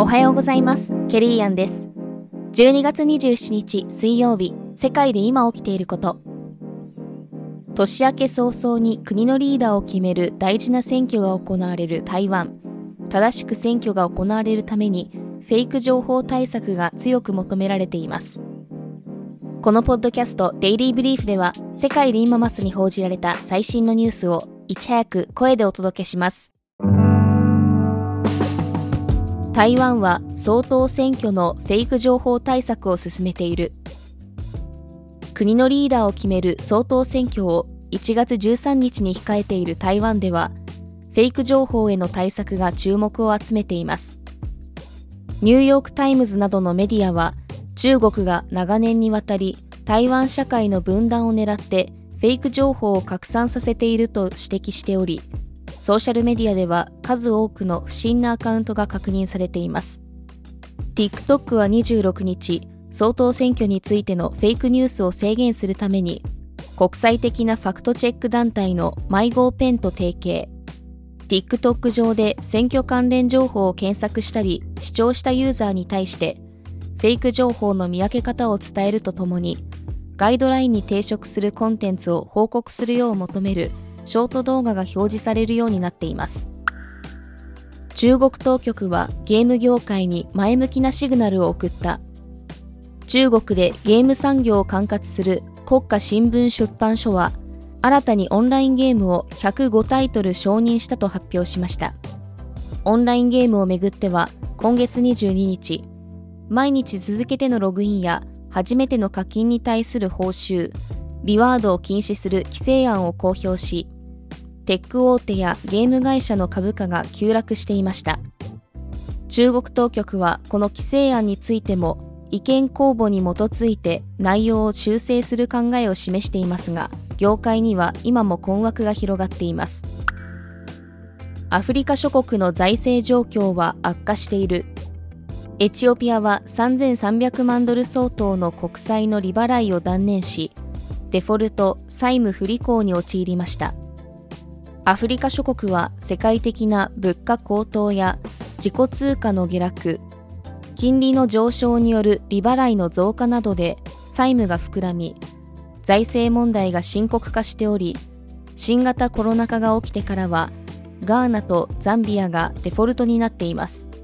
おはようございます。ケリーアンです。12月27日水曜日、世界で今起きていること。年明け早々に国のリーダーを決める大事な選挙が行われる台湾。正しく選挙が行われるために、フェイク情報対策が強く求められています。このポッドキャストデイリーブリーフでは、世界で今まさに報じられた最新のニュースをいち早く声でお届けします。台湾は総統選挙のフェイク情報対策を進めている国のリーダーを決める総統選挙を1月13日に控えている台湾ではフェイク情報への対策が注目を集めていますニューヨーク・タイムズなどのメディアは中国が長年にわたり台湾社会の分断を狙ってフェイク情報を拡散させていると指摘しておりソーシャルメディアでは数多くの不審なアカウントが確認されています。TikTok は26日、総統選挙についてのフェイクニュースを制限するために、国際的なファクトチェック団体の迷子ペンと提携。TikTok 上で選挙関連情報を検索したり、視聴したユーザーに対して、フェイク情報の見分け方を伝えるとともに、ガイドラインに抵触するコンテンツを報告するよう求めるショート動画が表示されるようになっています。中国当局はゲーム業界に前向きなシグナルを送った。中国でゲーム産業を管轄する国家新聞出版所は、新たにオンラインゲームを105タイトル承認したと発表しました。オンラインゲームをめぐっては、今月22日、毎日続けてのログインや初めての課金に対する報酬、リワードを禁止する規制案を公表し、テック大手やゲーム会社の株価が急落していました。中国当局はこの規制案についても意見公募に基づいて内容を修正する考えを示していますが、業界には今も困惑が広がっています。アフリカ諸国の財政状況は悪化している。エチオピアは3300万ドル相当の国債の利払いを断念し、デフォルト・債務不履行に陥りました。アフリカ諸国は世界的な物価高騰や自己通貨の下落、金利の上昇による利払いの増加などで債務が膨らみ、財政問題が深刻化しており、新型コロナ禍が起きてからは、ガーナとザンビアがデフォルトになっています。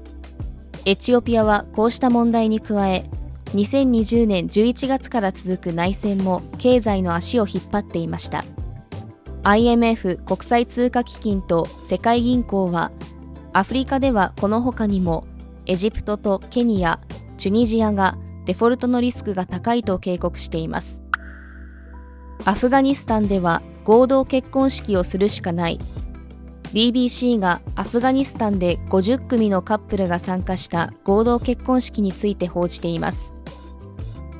エチオピアはこうした問題に加え、2020年11月から続く内戦も経済の足を引っ張っていました。IMF 国際通貨基金と世界銀行はアフリカではこの他にもエジプトとケニア、チュニジアがデフォルトのリスクが高いと警告しています。アフガニスタンでは合同結婚式をするしかない。BBC がアフガニスタンで50組のカップルが参加した合同結婚式について報じています。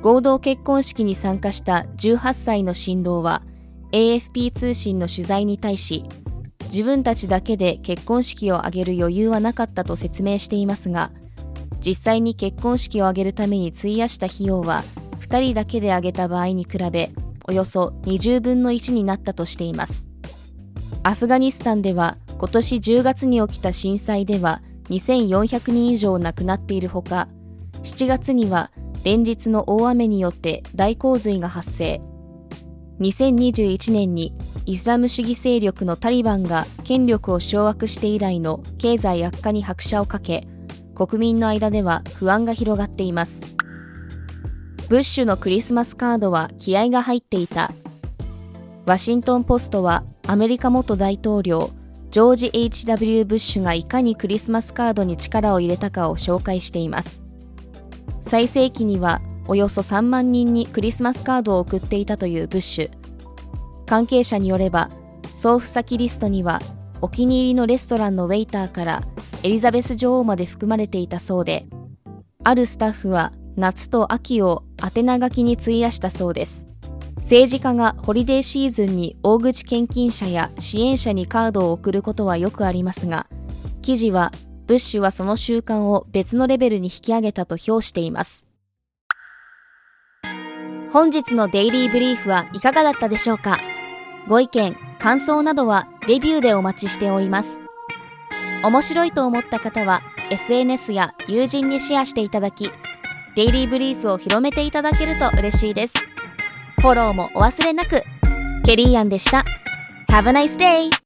合同結婚式に参加した18歳の新郎は AFP 通信の取材に対し自分たちだけで結婚式を挙げる余裕はなかったと説明していますが実際に結婚式を挙げるために費やした費用は2人だけで挙げた場合に比べおよそ20分の1になったとしていますアフガニスタンでは今年10月に起きた震災では2400人以上亡くなっているほか7月には連日の大雨によって大洪水が発生。2021年にイスラム主義勢力のタリバンが権力を掌握して以来の経済悪化に拍車をかけ国民の間では不安が広がっています。ブッシュのクリスマスカードは気合が入っていた。ワシントン・ポストはアメリカ元大統領ジョージ・ H.W. ブッシュがいかにクリスマスカードに力を入れたかを紹介しています最盛期にはおよそ3万人にクリスマスカードを送っていたというブッシュ関係者によれば送付先リストにはお気に入りのレストランのウェイターからエリザベス女王まで含まれていたそうであるスタッフは夏と秋を宛名書きに費やしたそうです政治家がホリデーシーズンに大口献金者や支援者にカードを送ることはよくありますが記事はブッシュはその習慣を別のレベルに引き上げたと評しています。本日のデイリーブリーフはいかがだったでしょうか？ご意見感想などはレビューでお待ちしております。面白いと思った方は SNS や友人にシェアしていただきデイリーブリーフを広めていただけると嬉しいです。フォローもお忘れなく。ケリーアンでした。Have a nice day!